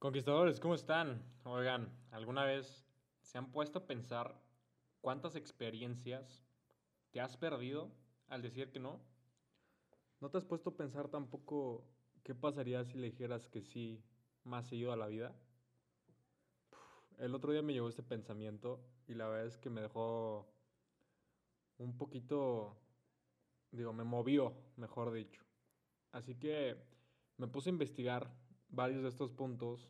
Conquistadores, ¿cómo están? Oigan, ¿alguna vez se han puesto a pensar cuántas experiencias te has perdido al decir que no? ¿No te has puesto a pensar tampoco qué pasaría si le dijeras que sí más seguido a la vida? El otro día me llegó este pensamiento y la verdad es que me dejó un poquito, digo, me movió, mejor dicho. Así que me puse a investigar varios de estos puntos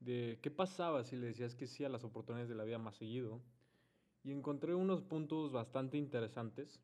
de qué pasaba si le decías que sí a las oportunidades de la vida más seguido. Y encontré unos puntos bastante interesantes.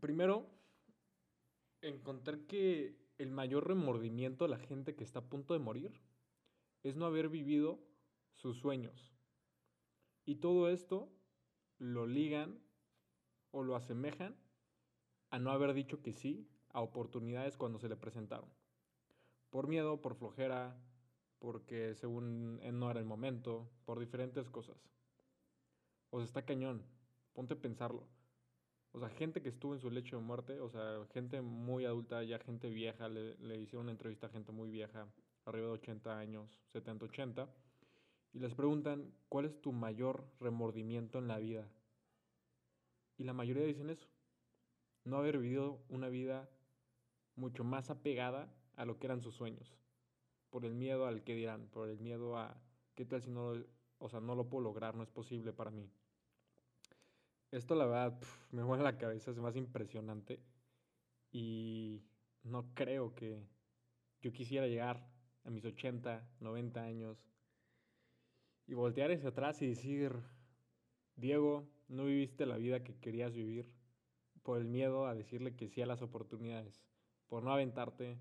Primero, encontré que el mayor remordimiento de la gente que está a punto de morir es no haber vivido sus sueños. Y todo esto lo ligan o lo asemejan a no haber dicho que sí a oportunidades cuando se le presentaron. Por miedo, por flojera, porque según no era el momento, por diferentes cosas. O sea, está cañón. Ponte a pensarlo. O sea, gente que estuvo en su lecho de muerte, o sea, gente muy adulta, ya gente vieja, le, le hicieron una entrevista a gente muy vieja, arriba de 80 años, 70, 80, y les preguntan, ¿cuál es tu mayor remordimiento en la vida? Y la mayoría dicen eso, no haber vivido una vida mucho más apegada a lo que eran sus sueños, por el miedo al que dirán, por el miedo a qué tal si no lo, o sea, no lo puedo lograr, no es posible para mí. Esto la verdad me mueve la cabeza, es más impresionante. Y no creo que yo quisiera llegar a mis 80, 90 años y voltear hacia atrás y decir, Diego, no viviste la vida que querías vivir por el miedo a decirle que sí a las oportunidades, por no aventarte,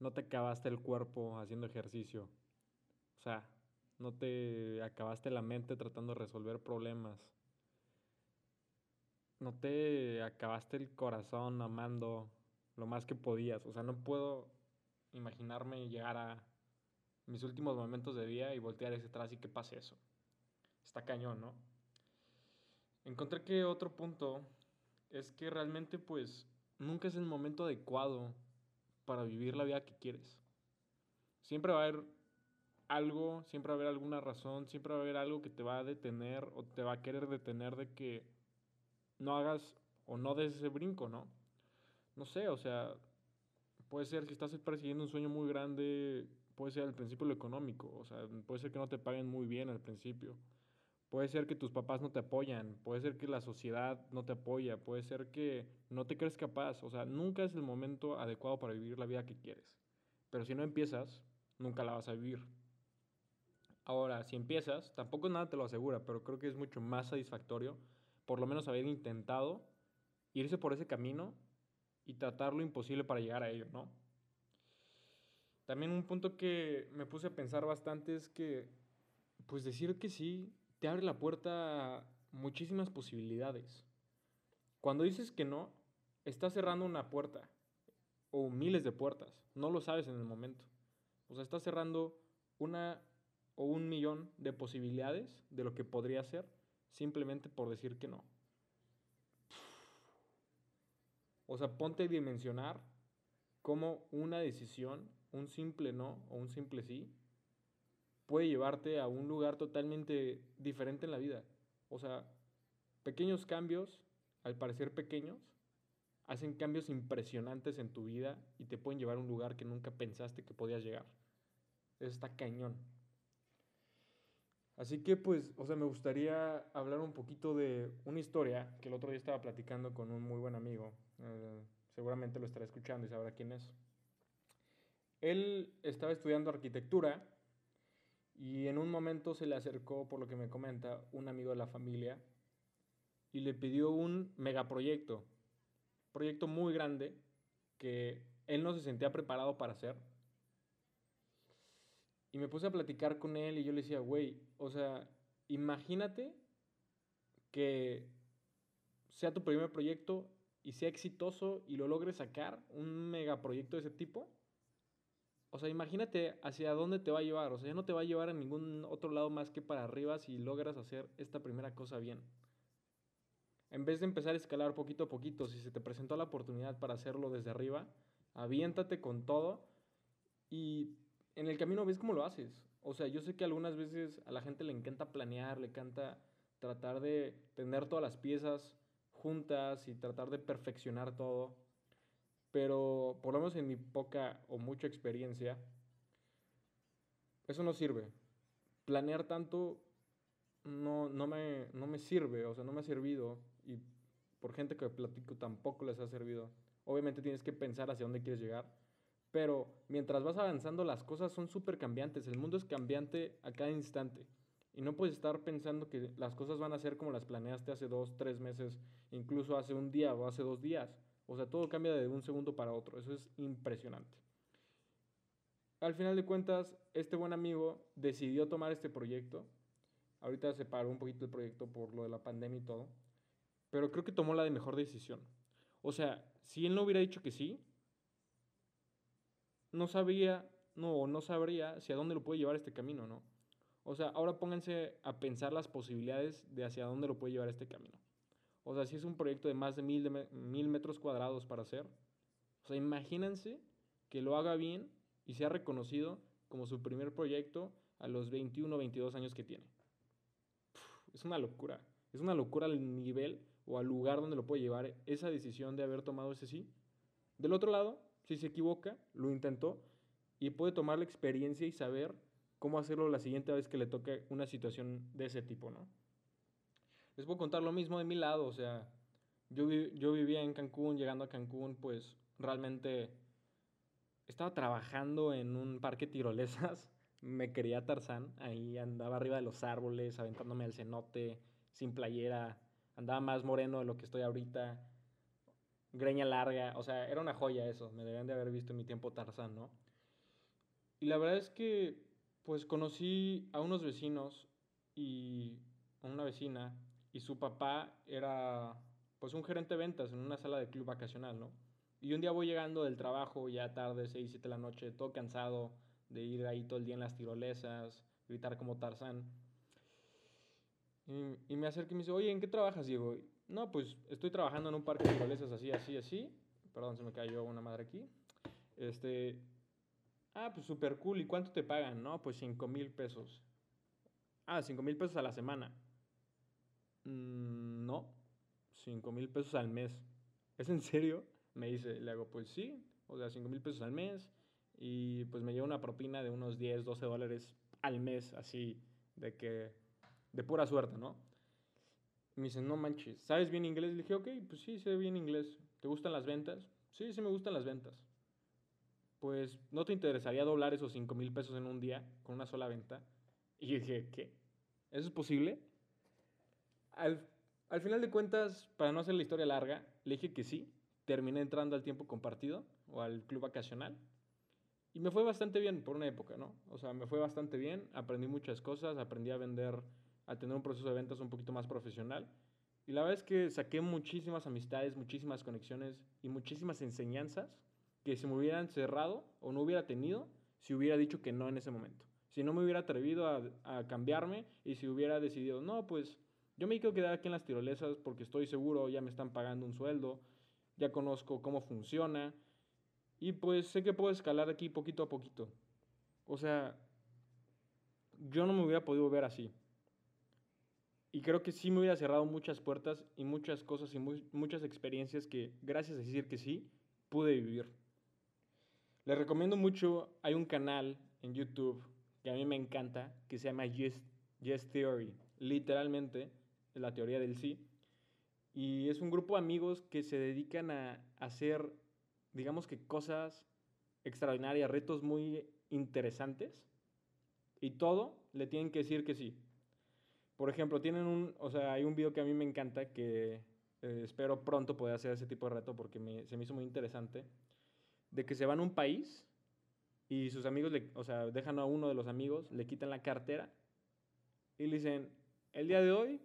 no te acabaste el cuerpo haciendo ejercicio, o sea, no te acabaste la mente tratando de resolver problemas, no te acabaste el corazón amando lo más que podías, o sea, no puedo imaginarme llegar a mis últimos momentos de vida y voltear hacia atrás y que pase eso. Está cañón, ¿no? Encontré que otro punto es que realmente pues nunca es el momento adecuado para vivir la vida que quieres. Siempre va a haber algo, siempre va a haber alguna razón, siempre va a haber algo que te va a detener o te va a querer detener de que no hagas o no des ese brinco, ¿no? No sé, o sea, puede ser que estás persiguiendo un sueño muy grande, puede ser al principio lo económico, o sea, puede ser que no te paguen muy bien al principio Puede ser que tus papás no te apoyan, puede ser que la sociedad no te apoya, puede ser que no te crees capaz, o sea, nunca es el momento adecuado para vivir la vida que quieres. Pero si no empiezas, nunca la vas a vivir. Ahora, si empiezas, tampoco nada te lo asegura, pero creo que es mucho más satisfactorio por lo menos haber intentado irse por ese camino y tratar lo imposible para llegar a ello, ¿no? También un punto que me puse a pensar bastante es que, pues decir que sí te abre la puerta a muchísimas posibilidades. Cuando dices que no, estás cerrando una puerta o miles de puertas. No lo sabes en el momento. O sea, estás cerrando una o un millón de posibilidades de lo que podría ser simplemente por decir que no. O sea, ponte a dimensionar cómo una decisión, un simple no o un simple sí, puede llevarte a un lugar totalmente diferente en la vida. O sea, pequeños cambios, al parecer pequeños, hacen cambios impresionantes en tu vida y te pueden llevar a un lugar que nunca pensaste que podías llegar. Eso está cañón. Así que pues, o sea, me gustaría hablar un poquito de una historia que el otro día estaba platicando con un muy buen amigo. Eh, seguramente lo estará escuchando y sabrá quién es. Él estaba estudiando arquitectura y en un momento se le acercó, por lo que me comenta, un amigo de la familia y le pidió un megaproyecto, proyecto muy grande que él no se sentía preparado para hacer. Y me puse a platicar con él y yo le decía, güey, o sea, imagínate que sea tu primer proyecto y sea exitoso y lo logres sacar, un megaproyecto de ese tipo o sea, imagínate hacia dónde te va a llevar. O sea, ya no te va a llevar a ningún otro lado más que para arriba si logras hacer esta primera cosa bien. En vez de empezar a escalar poquito a poquito, si se te presentó la oportunidad para hacerlo desde arriba, aviéntate con todo y en el camino ves cómo lo haces. O sea, yo sé que algunas veces a la gente le encanta planear, le encanta tratar de tener todas las piezas juntas y tratar de perfeccionar todo. Pero por lo menos en mi poca o mucha experiencia, eso no sirve. Planear tanto no, no, me, no me sirve, o sea, no me ha servido. Y por gente que platico tampoco les ha servido. Obviamente tienes que pensar hacia dónde quieres llegar. Pero mientras vas avanzando, las cosas son súper cambiantes. El mundo es cambiante a cada instante. Y no puedes estar pensando que las cosas van a ser como las planeaste hace dos, tres meses, incluso hace un día o hace dos días. O sea, todo cambia de un segundo para otro. Eso es impresionante. Al final de cuentas, este buen amigo decidió tomar este proyecto. Ahorita se paró un poquito el proyecto por lo de la pandemia y todo. Pero creo que tomó la de mejor decisión. O sea, si él no hubiera dicho que sí, no sabía, no, no sabría hacia dónde lo puede llevar este camino, ¿no? O sea, ahora pónganse a pensar las posibilidades de hacia dónde lo puede llevar este camino. O sea, si es un proyecto de más de mil, mil metros cuadrados para hacer, o sea, imagínense que lo haga bien y sea reconocido como su primer proyecto a los 21 o 22 años que tiene. es una locura. Es una locura el nivel o al lugar donde lo puede llevar esa decisión de haber tomado ese sí. Del otro lado, si se equivoca, lo intentó y puede tomar la experiencia y saber cómo hacerlo la siguiente vez que le toque una situación de ese tipo, ¿no? Les puedo contar lo mismo de mi lado, o sea, yo, yo vivía en Cancún, llegando a Cancún, pues realmente estaba trabajando en un parque tirolesas, me quería Tarzán, ahí andaba arriba de los árboles, aventándome al cenote, sin playera, andaba más moreno de lo que estoy ahorita, greña larga, o sea, era una joya eso, me debían de haber visto en mi tiempo Tarzán, ¿no? Y la verdad es que, pues conocí a unos vecinos y a una vecina, y su papá era, pues, un gerente de ventas en una sala de club vacacional, ¿no? Y un día voy llegando del trabajo, ya tarde, 6, 7 de la noche, todo cansado de ir ahí todo el día en las tirolesas, gritar como Tarzán. Y, me acerco y me dice, oye, ¿en qué trabajas, Diego? No, pues estoy trabajando en un parque de tirolesas así, así, así. Perdón, se me cayó una madre aquí. Este. Ah, pues súper cool. ¿Y cuánto te pagan? No, pues 5 mil pesos. Ah, 5 mil pesos a la semana. Mm, no, 5 mil pesos al mes. ¿Es en serio? Me dice, le hago, pues sí, o sea, 5 mil pesos al mes. Y pues me lleva una propina de unos 10, 12 dólares al mes, así, de que, de pura suerte, ¿no? me dice, no manches, ¿sabes bien inglés? Le dije, ok, pues sí, sé bien inglés. ¿Te gustan las ventas? Sí, sí me gustan las ventas. Pues, ¿no te interesaría doblar esos 5 mil pesos en un día con una sola venta? Y yo dije, ¿qué? ¿Eso es posible? Al, al final de cuentas, para no hacer la historia larga, le dije que sí. Terminé entrando al tiempo compartido o al club vacacional. Y me fue bastante bien por una época, ¿no? O sea, me fue bastante bien. Aprendí muchas cosas, aprendí a vender a tener un proceso de ventas un poquito más profesional. Y la verdad es que saqué muchísimas amistades, muchísimas conexiones y muchísimas enseñanzas que se me hubieran cerrado o no hubiera tenido si hubiera dicho que no en ese momento. Si no me hubiera atrevido a, a cambiarme y si hubiera decidido, no, pues yo me quiero quedar aquí en las tirolesas porque estoy seguro, ya me están pagando un sueldo, ya conozco cómo funciona y pues sé que puedo escalar aquí poquito a poquito. O sea, yo no me hubiera podido ver así. Y creo que sí me hubiera cerrado muchas puertas y muchas cosas y muchas experiencias que, gracias a decir que sí, pude vivir. Les recomiendo mucho, hay un canal en YouTube que a mí me encanta, que se llama Yes, yes Theory, literalmente la teoría del sí. Y es un grupo de amigos que se dedican a hacer, digamos que cosas extraordinarias, retos muy interesantes. Y todo le tienen que decir que sí. Por ejemplo, tienen un, o sea, hay un video que a mí me encanta que eh, espero pronto poder hacer ese tipo de reto porque se me hizo muy interesante, de que se van a un país y sus amigos, le, o sea, dejan a uno de los amigos, le quitan la cartera y le dicen, el día de hoy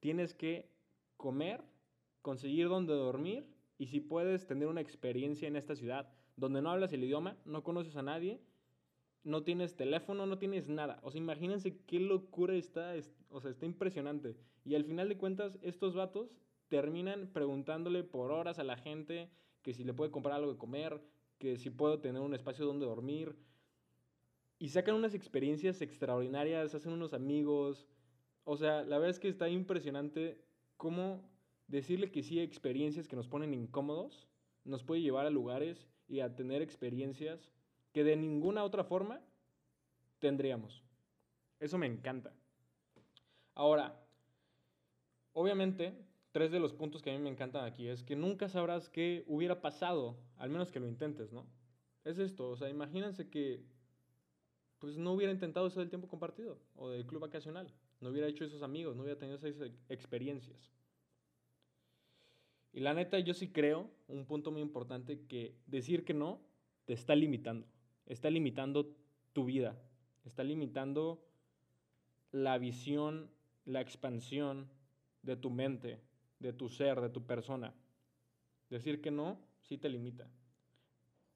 tienes que comer, conseguir dónde dormir y si puedes tener una experiencia en esta ciudad donde no hablas el idioma, no conoces a nadie no tienes teléfono, no tienes nada. O sea, imagínense qué locura está, o sea, está impresionante. Y al final de cuentas, estos vatos terminan preguntándole por horas a la gente que si le puede comprar algo de comer, que si puedo tener un espacio donde dormir. y sacan unas experiencias extraordinarias, hacen unos amigos. O sea, la verdad es que está impresionante cómo decirle que sí a experiencias que nos ponen incómodos nos puede llevar a lugares y a tener experiencias que de ninguna otra forma tendríamos. Eso me encanta. Ahora, obviamente, tres de los puntos que a mí me encantan aquí es que nunca sabrás qué hubiera pasado, al menos que lo intentes, ¿no? Es esto, o sea, imagínense que pues no hubiera intentado eso del tiempo compartido o del club vacacional, no hubiera hecho esos amigos, no hubiera tenido esas experiencias. Y la neta, yo sí creo, un punto muy importante, que decir que no te está limitando, está limitando tu vida, está limitando la visión, la expansión de tu mente, de tu ser, de tu persona. Decir que no, sí te limita.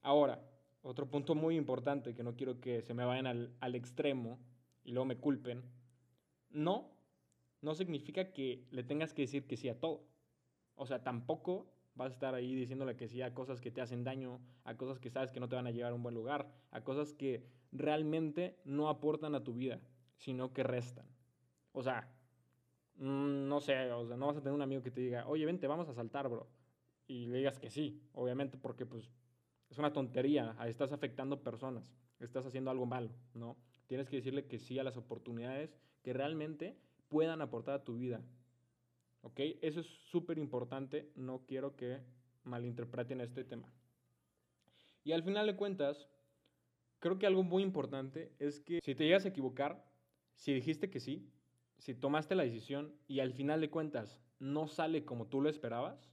Ahora, otro punto muy importante que no quiero que se me vayan al, extremo y luego me culpen. No, no significa que le tengas que decir que sí a todo. O sea, tampoco vas a estar ahí diciéndole que sí a cosas que te hacen daño, a cosas que sabes que no te van a llevar a un buen lugar, a cosas que realmente no aportan a tu vida, sino que restan. O sea, mm, no sé, o sea, no vas a tener un amigo que te diga, oye, vente, vamos a saltar, bro. Y le digas que sí, obviamente, porque pues es una tontería, estás afectando personas, estás haciendo algo malo, ¿no? Tienes que decirle que sí a las oportunidades que realmente puedan aportar a tu vida. ¿Ok? Eso es súper importante, no quiero que malinterpreten este tema. Y al final de cuentas, creo que algo muy importante es que si te llegas a equivocar, si dijiste que sí, si tomaste la decisión y al final de cuentas no sale como tú lo esperabas,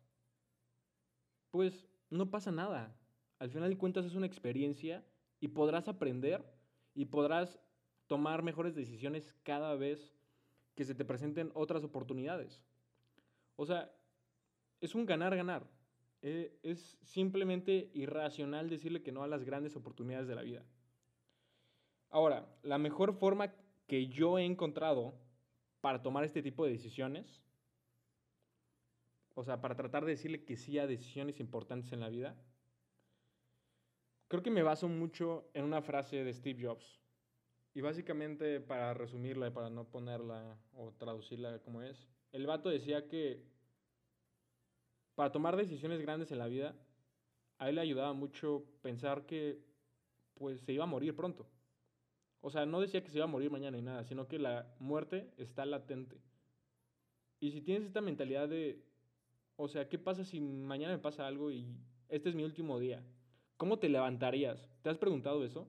pues no pasa nada. Al final de cuentas es una experiencia y podrás aprender y podrás tomar mejores decisiones cada vez que se te presenten otras oportunidades. O sea, es un ganar-ganar. Eh, es simplemente irracional decirle que no a las grandes oportunidades de la vida. Ahora, la mejor forma que yo he encontrado para tomar este tipo de decisiones, o sea, para tratar de decirle que sí a decisiones importantes en la vida, creo que me baso mucho en una frase de Steve Jobs. Y básicamente, para resumirla y para no ponerla o traducirla como es, el vato decía que para tomar decisiones grandes en la vida, a él le ayudaba mucho pensar que pues se iba a morir pronto. O sea, no decía que se iba a morir mañana ni nada, sino que la muerte está latente. Y si tienes esta mentalidad de, o sea, ¿qué pasa si mañana me pasa algo y este es mi último día? ¿Cómo te levantarías? ¿Te has preguntado eso?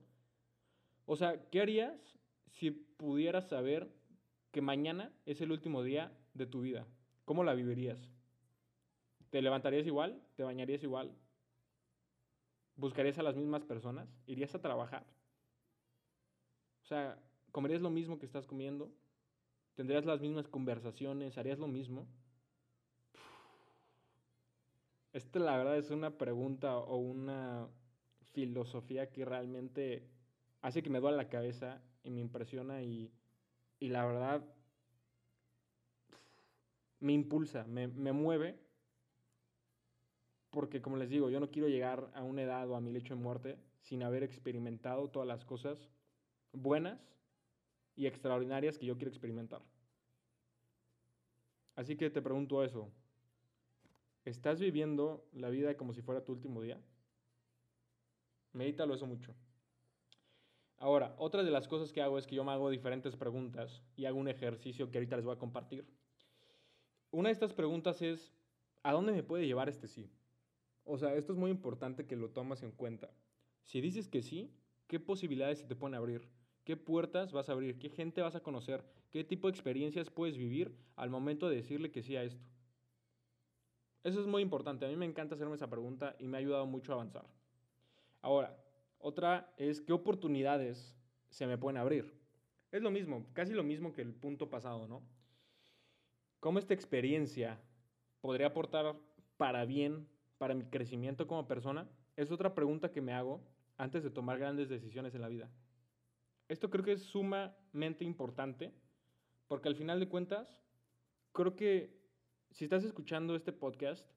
O sea, ¿qué harías si pudieras saber que mañana es el último día de tu vida? ¿Cómo la vivirías? ¿Te levantarías igual? ¿Te bañarías igual? ¿Buscarías a las mismas personas? ¿Irías a trabajar? O sea, ¿comerías lo mismo que estás comiendo? ¿Tendrías las mismas conversaciones? ¿Harías lo mismo? Esta la verdad es una pregunta o una filosofía que realmente hace que me duele la cabeza y me impresiona y, y la verdad me impulsa, me, me mueve porque como les digo, yo no quiero llegar a una edad o a mi lecho de muerte sin haber experimentado todas las cosas buenas y extraordinarias que yo quiero experimentar. Así que te pregunto eso. ¿Estás viviendo la vida como si fuera tu último día? Medítalo eso mucho. Ahora, otra de las cosas que hago es que yo me hago diferentes preguntas y hago un ejercicio que ahorita les voy a compartir. Una de estas preguntas es, ¿a dónde me puede llevar este sí? O sea, esto es muy importante que lo tomas en cuenta. Si dices que sí, ¿qué posibilidades se te pueden abrir? ¿Qué puertas vas a abrir? ¿Qué gente vas a conocer? ¿Qué tipo de experiencias puedes vivir al momento de decirle que sí a esto? Eso es muy importante. A mí me encanta hacerme esa pregunta y me ha ayudado mucho a avanzar. Ahora, otra es qué oportunidades se me pueden abrir. Es lo mismo, casi lo mismo que el punto pasado, ¿no? ¿Cómo esta experiencia podría aportar para bien para mi crecimiento como persona? Es otra pregunta que me hago antes de tomar grandes decisiones en la vida. Esto creo que es sumamente importante porque al final de cuentas, creo que si estás escuchando este podcast,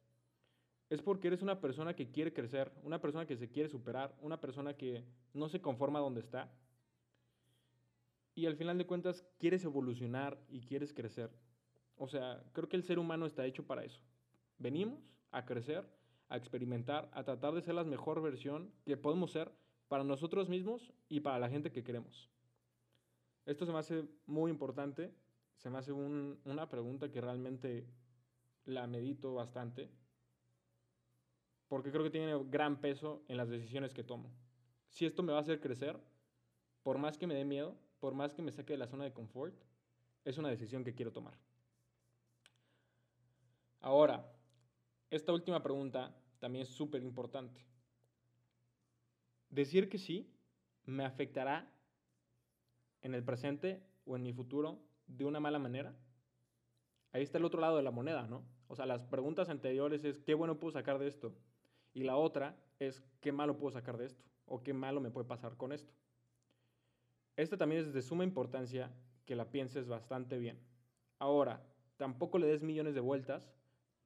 es porque eres una persona que quiere crecer, una persona que se quiere superar, una persona que no se conforma donde está y al final de cuentas quieres evolucionar y quieres crecer. O sea, creo que el ser humano está hecho para eso. Venimos a crecer, a experimentar, a tratar de ser la mejor versión que podemos ser para nosotros mismos y para la gente que queremos. Esto se me hace muy importante, se me hace una pregunta que realmente la medito bastante, porque creo que tiene gran peso en las decisiones que tomo. Si esto me va a hacer crecer, por más que me dé miedo, por más que me saque de la zona de confort, es una decisión que quiero tomar. Ahora, esta última pregunta también es súper importante. Decir que sí me afectará en el presente o en mi futuro de una mala manera. Ahí está el otro lado de la moneda, ¿no? O sea, las preguntas anteriores es qué bueno puedo sacar de esto. Y la otra es qué malo puedo sacar de esto o qué malo me puede pasar con esto. Esta también es de suma importancia que la pienses bastante bien. Ahora, tampoco le des millones de vueltas.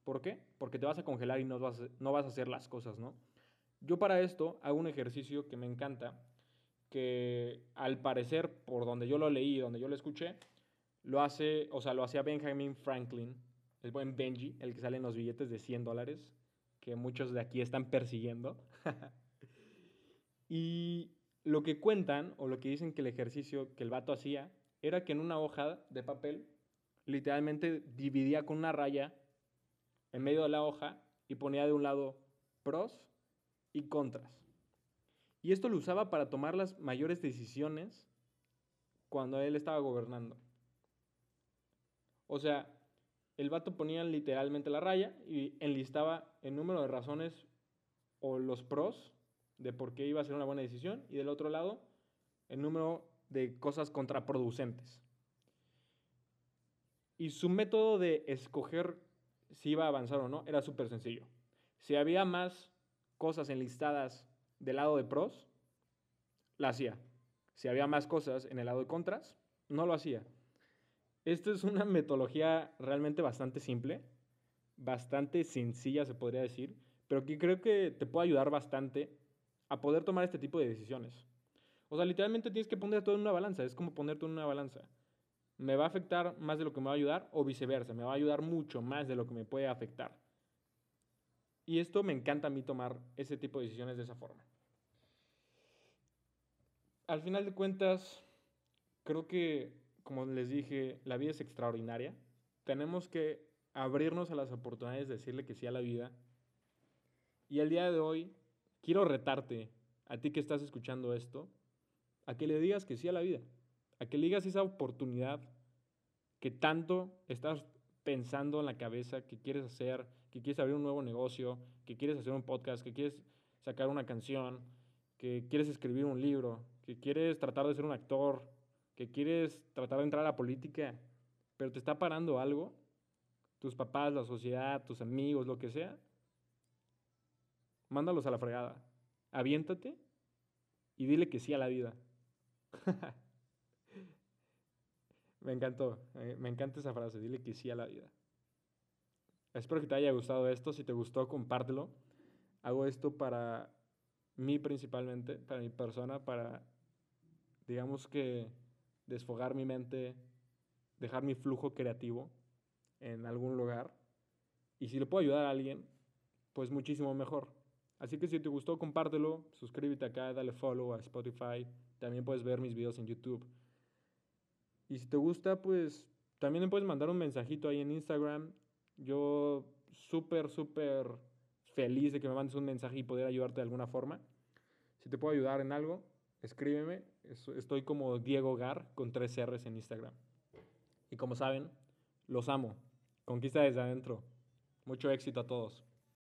¿Por qué? Porque te vas a congelar y no vas a, no vas a hacer las cosas, ¿no? Yo para esto hago un ejercicio que me encanta, que al parecer, por donde yo lo leí, donde yo lo escuché, lo hace, o sea, lo hacía Benjamin Franklin, el buen Benji, el que sale en los billetes de 100 dólares, que muchos de aquí están persiguiendo. y lo que cuentan, o lo que dicen que el ejercicio que el vato hacía, era que en una hoja de papel, literalmente dividía con una raya en medio de la hoja y ponía de un lado pros y contras. Y esto lo usaba para tomar las mayores decisiones cuando él estaba gobernando. O sea, el vato ponía literalmente la raya y enlistaba el número de razones o los pros de por qué iba a ser una buena decisión y del otro lado el número de cosas contraproducentes. Y su método de escoger si iba a avanzar o no era súper sencillo. Si había más cosas enlistadas del lado de pros, la hacía. Si había más cosas en el lado de contras, no lo hacía. Esto es una metodología realmente bastante simple, bastante sencilla se podría decir, pero que creo que te puede ayudar bastante a poder tomar este tipo de decisiones. O sea, literalmente tienes que poner todo en una balanza, es como poner todo en una balanza. ¿Me va a afectar más de lo que me va a ayudar o viceversa? ¿Me va a ayudar mucho más de lo que me puede afectar? Y esto me encanta a mí tomar ese tipo de decisiones de esa forma. Al final de cuentas, creo que, como les dije, la vida es extraordinaria. Tenemos que abrirnos a las oportunidades de decirle que sí a la vida. Y el día de hoy quiero retarte, a ti que estás escuchando esto, a que le digas que sí a la vida, a que le digas esa oportunidad que tanto estás pensando en la cabeza, que quieres hacer, que quieres abrir un nuevo negocio, que quieres hacer un podcast, que quieres sacar una canción, que quieres escribir un libro, que quieres tratar de ser un actor, que quieres tratar de entrar a la política, pero te está parando algo, tus papás, la sociedad, tus amigos, lo que sea, mándalos a la fregada. Aviéntate y dile que sí a la vida. me encantó, eh, me encanta esa frase, dile que sí a la vida. Espero que te haya gustado esto, si te gustó, compártelo. Hago esto para mí principalmente, para mi persona, para, digamos que, desfogar mi mente, dejar mi flujo creativo en algún lugar. Y si le puedo ayudar a alguien, pues muchísimo mejor. Así que si te gustó, compártelo, suscríbete acá, dale follow a Spotify, también puedes ver mis videos en YouTube. Y si te gusta, pues también me puedes mandar un mensajito ahí en Instagram. Yo súper, súper feliz de que me mandes un mensaje y poder ayudarte de alguna forma. Si te puedo ayudar en algo, escríbeme. Estoy como Diego Gar con tres R's en Instagram. Y como saben, los amo. Conquista desde adentro. Mucho éxito a todos.